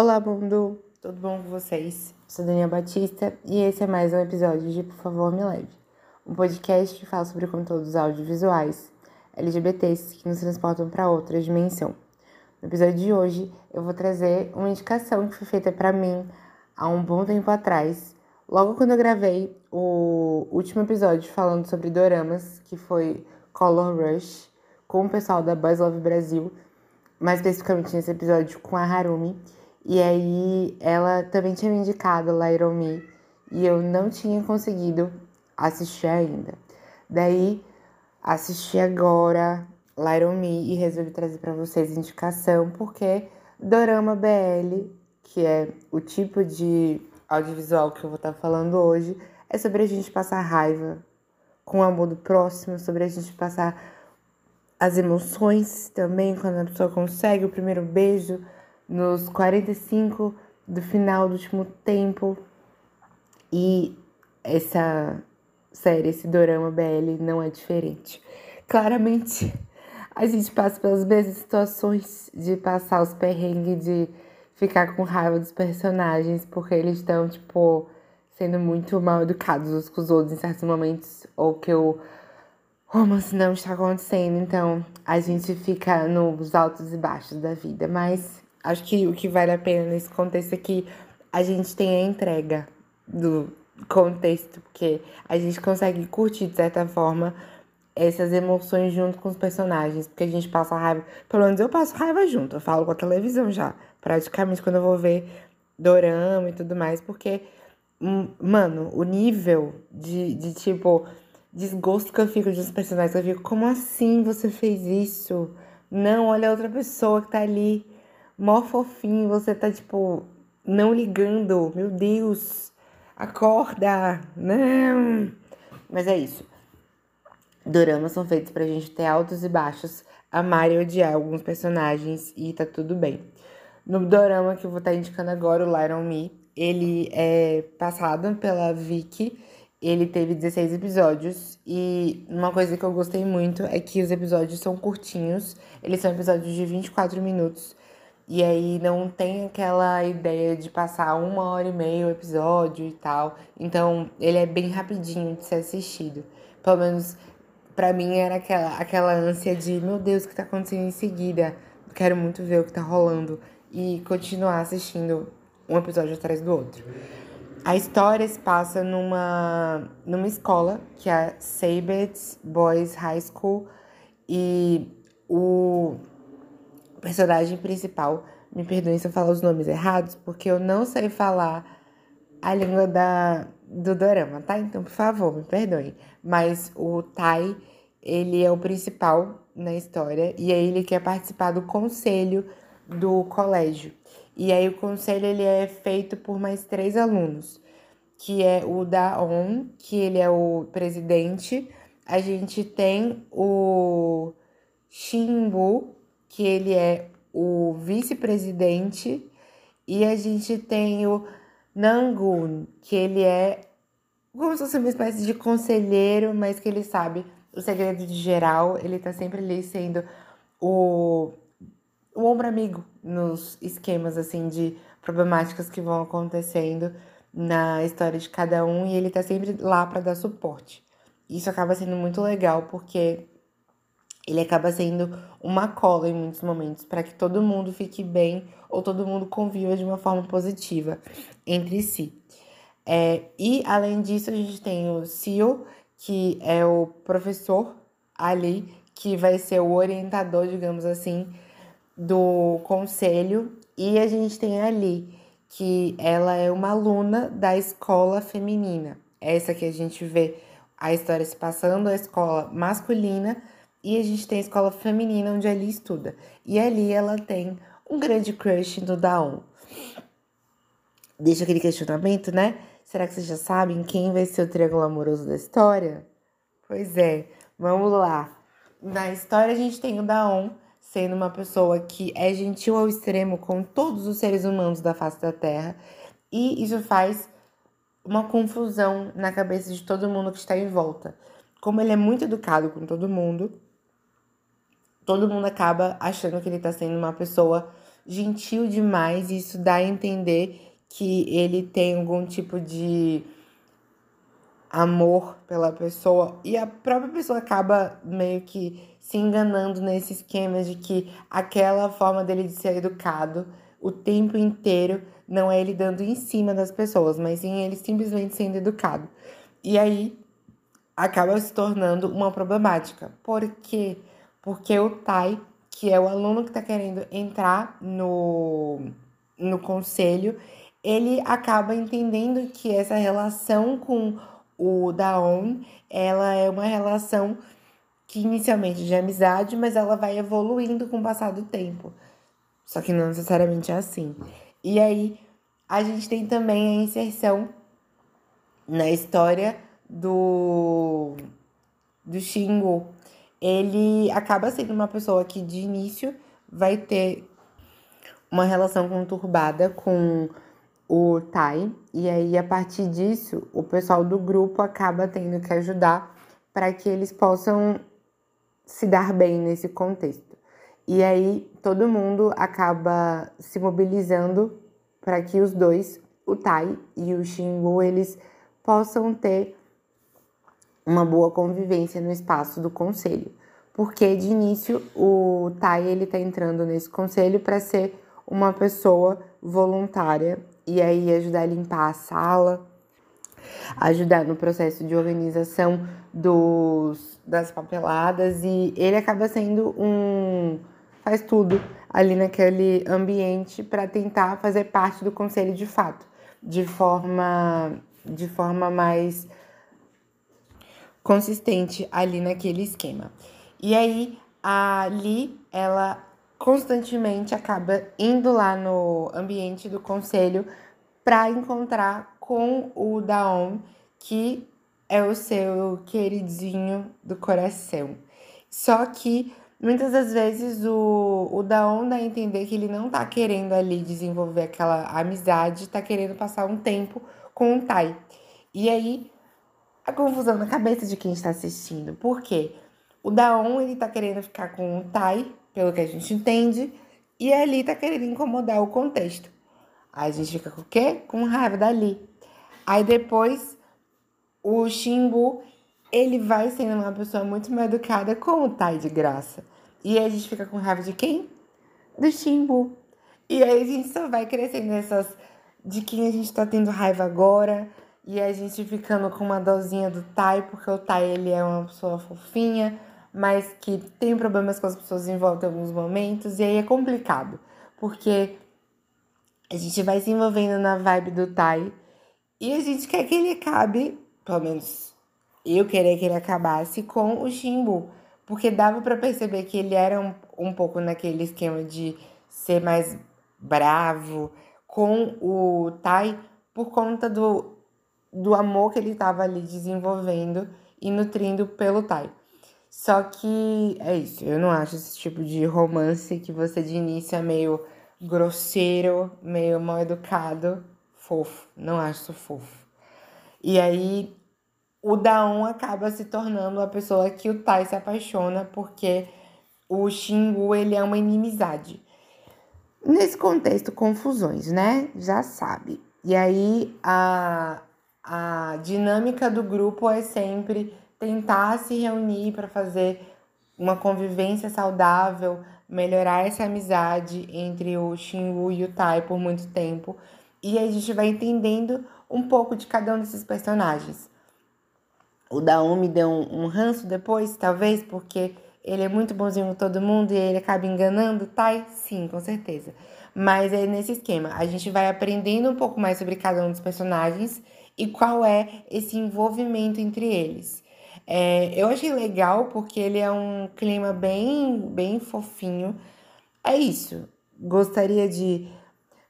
Olá, mundo! Tudo bom com vocês? Sou Daniela Batista e esse é mais um episódio de Por Favor Me Leve, um podcast que fala sobre conteúdos audiovisuais LGBTs que nos transportam para outra dimensão. No episódio de hoje, eu vou trazer uma indicação que foi feita para mim há um bom tempo atrás, logo quando eu gravei o último episódio falando sobre doramas, que foi Color Rush, com o pessoal da Boys Love Brasil, mais especificamente nesse episódio com a Harumi. E aí ela também tinha me indicado Little Me e eu não tinha conseguido assistir ainda. Daí assisti agora Little Me e resolvi trazer para vocês indicação porque Dorama BL, que é o tipo de audiovisual que eu vou estar tá falando hoje, é sobre a gente passar raiva com o amor do próximo, sobre a gente passar as emoções também quando a pessoa consegue o primeiro beijo nos 45 do final do último tempo. E essa série, esse dorama BL não é diferente. Claramente, a gente passa pelas mesmas situações de passar os perrengues, de ficar com raiva dos personagens, porque eles estão, tipo, sendo muito mal educados uns com os outros em certos momentos, ou que o romance não está acontecendo. Então, a gente fica nos altos e baixos da vida. Mas Acho que o que vale a pena nesse contexto é que a gente tem a entrega do contexto, porque a gente consegue curtir, de certa forma, essas emoções junto com os personagens, porque a gente passa raiva. Pelo menos eu passo raiva junto, eu falo com a televisão já, praticamente, quando eu vou ver dorama e tudo mais, porque, hum, mano, o nível de, de tipo, desgosto que eu fico uns personagens, eu fico, como assim você fez isso? Não, olha a outra pessoa que tá ali mó fofinho, você tá tipo não ligando. Meu Deus, acorda. Não. Mas é isso. Doramas são feitos pra gente ter altos e baixos, amar e odiar alguns personagens e tá tudo bem. No dorama que eu vou estar tá indicando agora, o Light on Me, ele é passado pela Vicky. Ele teve 16 episódios e uma coisa que eu gostei muito é que os episódios são curtinhos. Eles são episódios de 24 minutos e aí não tem aquela ideia de passar uma hora e meia o episódio e tal. Então ele é bem rapidinho de ser assistido. Pelo menos para mim era aquela, aquela ânsia de, meu Deus, o que tá acontecendo em seguida? Quero muito ver o que tá rolando. E continuar assistindo um episódio atrás do outro. A história se passa numa, numa escola, que é a Sabet Boys High School. E o o personagem principal, me perdoem se eu falar os nomes errados, porque eu não sei falar a língua da, do dorama, tá? Então, por favor, me perdoem. Mas o Tai, ele é o principal na história e aí ele quer participar do conselho do colégio. E aí o conselho ele é feito por mais três alunos, que é o Daon, que ele é o presidente. A gente tem o Shinbu, que ele é o vice-presidente, e a gente tem o Nangun, que ele é como se fosse uma espécie de conselheiro, mas que ele sabe o segredo de geral, ele tá sempre ali sendo o, o ombro amigo nos esquemas, assim, de problemáticas que vão acontecendo na história de cada um, e ele tá sempre lá para dar suporte. Isso acaba sendo muito legal, porque ele acaba sendo uma cola em muitos momentos para que todo mundo fique bem ou todo mundo conviva de uma forma positiva entre si. É, e além disso, a gente tem o Sil, que é o professor ali, que vai ser o orientador, digamos assim, do conselho. E a gente tem ali, que ela é uma aluna da escola feminina. Essa que a gente vê a história se passando, a escola masculina e a gente tem a escola feminina onde ali estuda. E ali ela tem um grande crush no Daon. Deixa aquele questionamento, né? Será que vocês já sabem quem vai ser o triângulo amoroso da história? Pois é, vamos lá. Na história a gente tem o Daon sendo uma pessoa que é gentil ao extremo com todos os seres humanos da face da Terra. E isso faz uma confusão na cabeça de todo mundo que está em volta. Como ele é muito educado com todo mundo, todo mundo acaba achando que ele tá sendo uma pessoa gentil demais, e isso dá a entender que ele tem algum tipo de amor pela pessoa e a própria pessoa acaba meio que se enganando nesse esquema de que aquela forma dele de ser educado o tempo inteiro não é ele dando em cima das pessoas, mas sim ele simplesmente sendo educado. E aí acaba se tornando uma problemática. Por quê? Porque o Tai, que é o aluno que está querendo entrar no, no conselho, ele acaba entendendo que essa relação com o Daon, ela é uma relação que inicialmente de amizade, mas ela vai evoluindo com o passar do tempo. Só que não necessariamente é assim. E aí, a gente tem também a inserção na história do do Xingu. Ele acaba sendo uma pessoa que de início vai ter uma relação conturbada com o Tai, e aí a partir disso, o pessoal do grupo acaba tendo que ajudar para que eles possam se dar bem nesse contexto. E aí todo mundo acaba se mobilizando para que os dois, o Tai e o Xingu, eles possam ter uma boa convivência no espaço do conselho. Porque de início o Tai ele tá entrando nesse conselho para ser uma pessoa voluntária e aí ajudar a limpar a sala, ajudar no processo de organização dos, das papeladas e ele acaba sendo um faz tudo ali naquele ambiente para tentar fazer parte do conselho de fato, de forma de forma mais consistente ali naquele esquema. E aí a Li, ela constantemente acaba indo lá no ambiente do conselho para encontrar com o Daon, que é o seu queridinho do coração. Só que muitas das vezes o, o Daon dá a entender que ele não tá querendo ali desenvolver aquela amizade, tá querendo passar um tempo com o Tai. E aí a confusão na cabeça de quem está assistindo. Por quê? O Daon ele tá querendo ficar com o Tai pelo que a gente entende, e ali tá querendo incomodar o contexto. Aí a gente fica com o quê? Com raiva dali. Aí depois o Xingu, ele vai sendo uma pessoa muito mais educada com o Tai de graça. E aí a gente fica com raiva de quem? Do Xingu. E aí a gente só vai crescendo nessas de quem a gente tá tendo raiva agora. E a gente ficando com uma dosinha do Tai, porque o Tai ele é uma pessoa fofinha mas que tem problemas com as pessoas em volta em alguns momentos, e aí é complicado, porque a gente vai se envolvendo na vibe do Tai e a gente quer que ele acabe, pelo menos eu queria que ele acabasse com o Shimbu, porque dava para perceber que ele era um, um pouco naquele esquema de ser mais bravo com o Tai por conta do, do amor que ele estava ali desenvolvendo e nutrindo pelo Tai. Só que é isso, eu não acho esse tipo de romance que você de início é meio grosseiro, meio mal educado, fofo. Não acho isso fofo. E aí o Daon acaba se tornando a pessoa que o Tai se apaixona porque o Xingu ele é uma inimizade. Nesse contexto, confusões, né? Já sabe. E aí a, a dinâmica do grupo é sempre tentar se reunir para fazer uma convivência saudável, melhorar essa amizade entre o Xingu e o Tai por muito tempo. E a gente vai entendendo um pouco de cada um desses personagens. O Daon me deu um ranço depois, talvez, porque ele é muito bonzinho com todo mundo e ele acaba enganando o Tai? Sim, com certeza. Mas é nesse esquema. A gente vai aprendendo um pouco mais sobre cada um dos personagens e qual é esse envolvimento entre eles. É, eu achei legal porque ele é um clima bem, bem fofinho. É isso. Gostaria de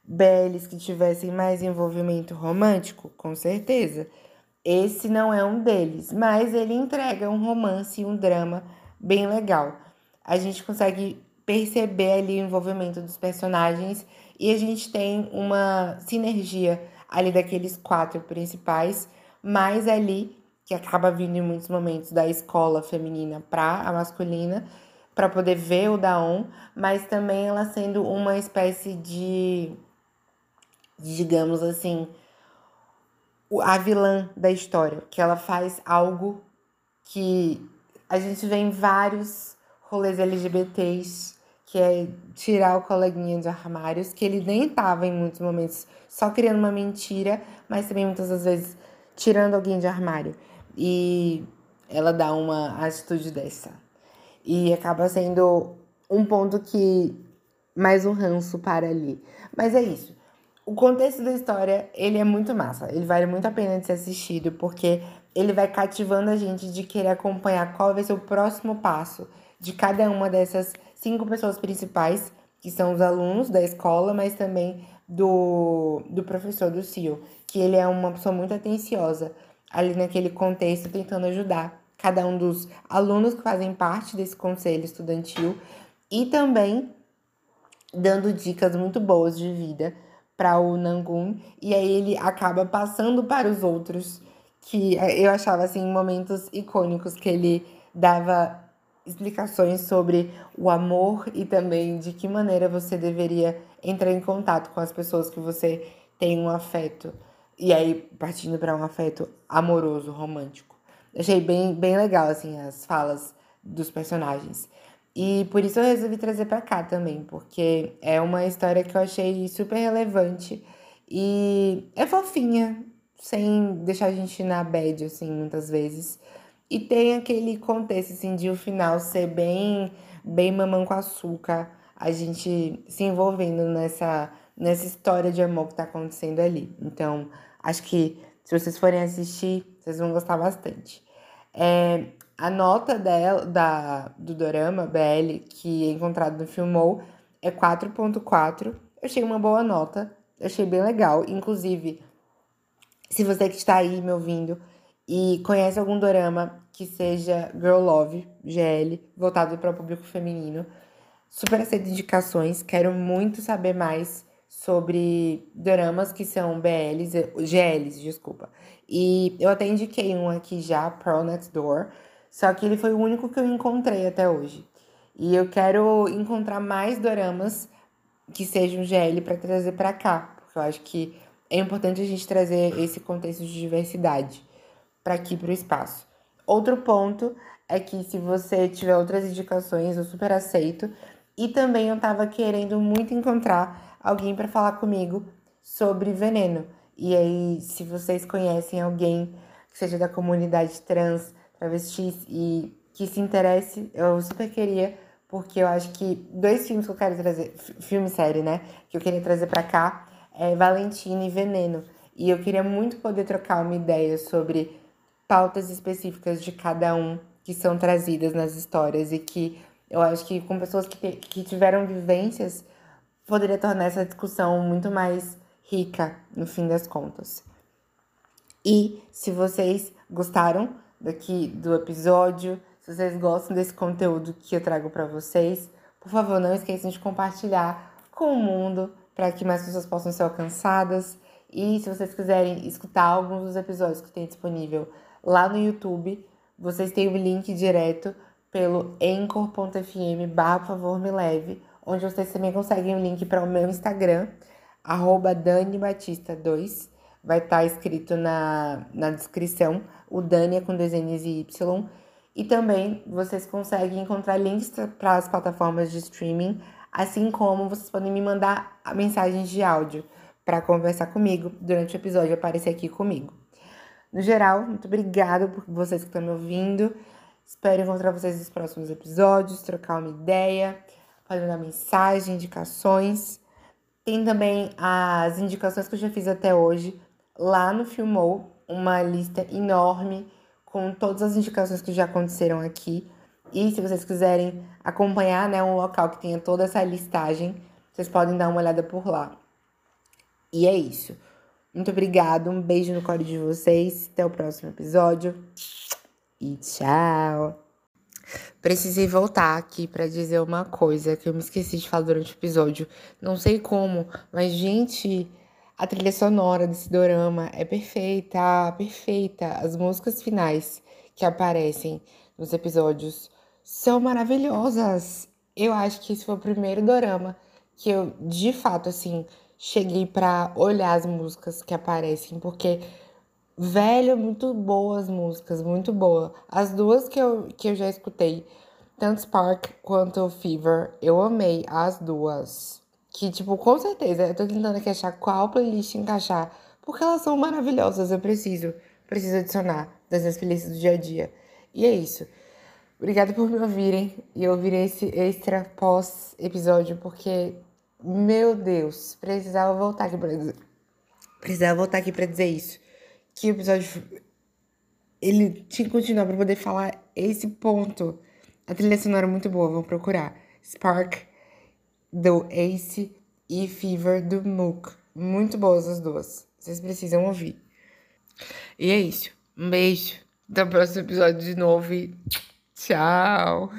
BLs que tivessem mais envolvimento romântico? Com certeza. Esse não é um deles, mas ele entrega um romance e um drama bem legal. A gente consegue perceber ali o envolvimento dos personagens e a gente tem uma sinergia ali daqueles quatro principais, mais ali que acaba vindo em muitos momentos da escola feminina para a masculina, para poder ver o Daon, mas também ela sendo uma espécie de, digamos assim, a vilã da história, que ela faz algo que a gente vê em vários rolês LGBTs, que é tirar o coleguinha de armários, que ele nem tava em muitos momentos só criando uma mentira, mas também muitas das vezes tirando alguém de armário. E ela dá uma atitude dessa. E acaba sendo um ponto que mais um ranço para ali. Mas é isso. O contexto da história, ele é muito massa. Ele vale muito a pena de ser assistido, porque ele vai cativando a gente de querer acompanhar qual vai ser o próximo passo de cada uma dessas cinco pessoas principais, que são os alunos da escola, mas também do, do professor do CIO, que ele é uma pessoa muito atenciosa ali naquele contexto, tentando ajudar cada um dos alunos que fazem parte desse conselho estudantil e também dando dicas muito boas de vida para o Nangun e aí ele acaba passando para os outros que eu achava assim momentos icônicos que ele dava explicações sobre o amor e também de que maneira você deveria entrar em contato com as pessoas que você tem um afeto e aí partindo para um afeto amoroso, romântico. Achei bem, bem legal, assim, as falas dos personagens. E por isso eu resolvi trazer para cá também, porque é uma história que eu achei super relevante e é fofinha, sem deixar a gente na bad, assim, muitas vezes. E tem aquele contexto, assim, de o final ser bem, bem mamão com açúcar, a gente se envolvendo nessa, nessa história de amor que tá acontecendo ali. Então, acho que se vocês forem assistir, vocês vão gostar bastante. É, a nota dela, da, do Dorama BL, que é encontrado no Filmou, é 4.4. Eu achei uma boa nota, achei bem legal. Inclusive, se você que está aí me ouvindo e conhece algum dorama que seja Girl Love, GL, voltado para o público feminino, super aceito indicações. Quero muito saber mais sobre doramas que são BLs, GLs, desculpa. E eu até indiquei um aqui já, Pearl Next Door, só que ele foi o único que eu encontrei até hoje. E eu quero encontrar mais doramas que sejam GL para trazer para cá, porque eu acho que é importante a gente trazer esse contexto de diversidade para aqui para o espaço. Outro ponto é que se você tiver outras indicações, eu super aceito. E também eu estava querendo muito encontrar alguém para falar comigo sobre veneno. E aí, se vocês conhecem alguém que seja da comunidade trans, travestis e que se interesse, eu super queria, porque eu acho que dois filmes que eu quero trazer, filme série, né, que eu queria trazer para cá é Valentina e Veneno. E eu queria muito poder trocar uma ideia sobre pautas específicas de cada um que são trazidas nas histórias e que eu acho que com pessoas que, que tiveram vivências poderia tornar essa discussão muito mais rica no fim das contas. E se vocês gostaram daqui do episódio, se vocês gostam desse conteúdo que eu trago para vocês, por favor, não esqueçam de compartilhar com o mundo para que mais pessoas possam ser alcançadas. E se vocês quiserem escutar alguns dos episódios que tem disponível lá no YouTube, vocês têm o link direto pelo anchor.fm barra favor me leve onde vocês também conseguem o link para o meu Instagram, arroba DaniBatista2. Vai estar tá escrito na, na descrição. O Dani é com dois N's e Y. E também vocês conseguem encontrar links para as plataformas de streaming, assim como vocês podem me mandar mensagens de áudio para conversar comigo durante o episódio aparecer aqui comigo. No geral, muito obrigada por vocês que estão me ouvindo. Espero encontrar vocês nos próximos episódios, trocar uma ideia pode mandar mensagem, indicações. Tem também as indicações que eu já fiz até hoje lá no Filmou, uma lista enorme com todas as indicações que já aconteceram aqui. E se vocês quiserem acompanhar, né, um local que tenha toda essa listagem, vocês podem dar uma olhada por lá. E é isso. Muito obrigada, um beijo no colo de vocês. Até o próximo episódio. E tchau! Precisei voltar aqui para dizer uma coisa que eu me esqueci de falar durante o episódio. Não sei como, mas gente, a trilha sonora desse dorama é perfeita, perfeita. As músicas finais que aparecem nos episódios são maravilhosas. Eu acho que esse foi o primeiro dorama que eu, de fato, assim, cheguei pra olhar as músicas que aparecem, porque, velho, muito boas músicas, muito boa. As duas que eu, que eu já escutei, tanto Spark quanto Fever, eu amei as duas. Que, tipo, com certeza, eu tô tentando aqui achar qual playlist encaixar, porque elas são maravilhosas, eu preciso, preciso adicionar das minhas playlists do dia a dia. E é isso. Obrigada por me ouvirem e ouvirem esse extra pós-episódio, porque, meu Deus, precisava voltar aqui pra dizer. Precisava voltar aqui pra dizer isso. Que o episódio. Ele tinha que continuar pra poder falar esse ponto. A trilha sonora é muito boa, vão procurar. Spark do Ace e Fever do Mook. Muito boas as duas. Vocês precisam ouvir. E é isso. Um beijo. Até o próximo episódio de novo e. Tchau!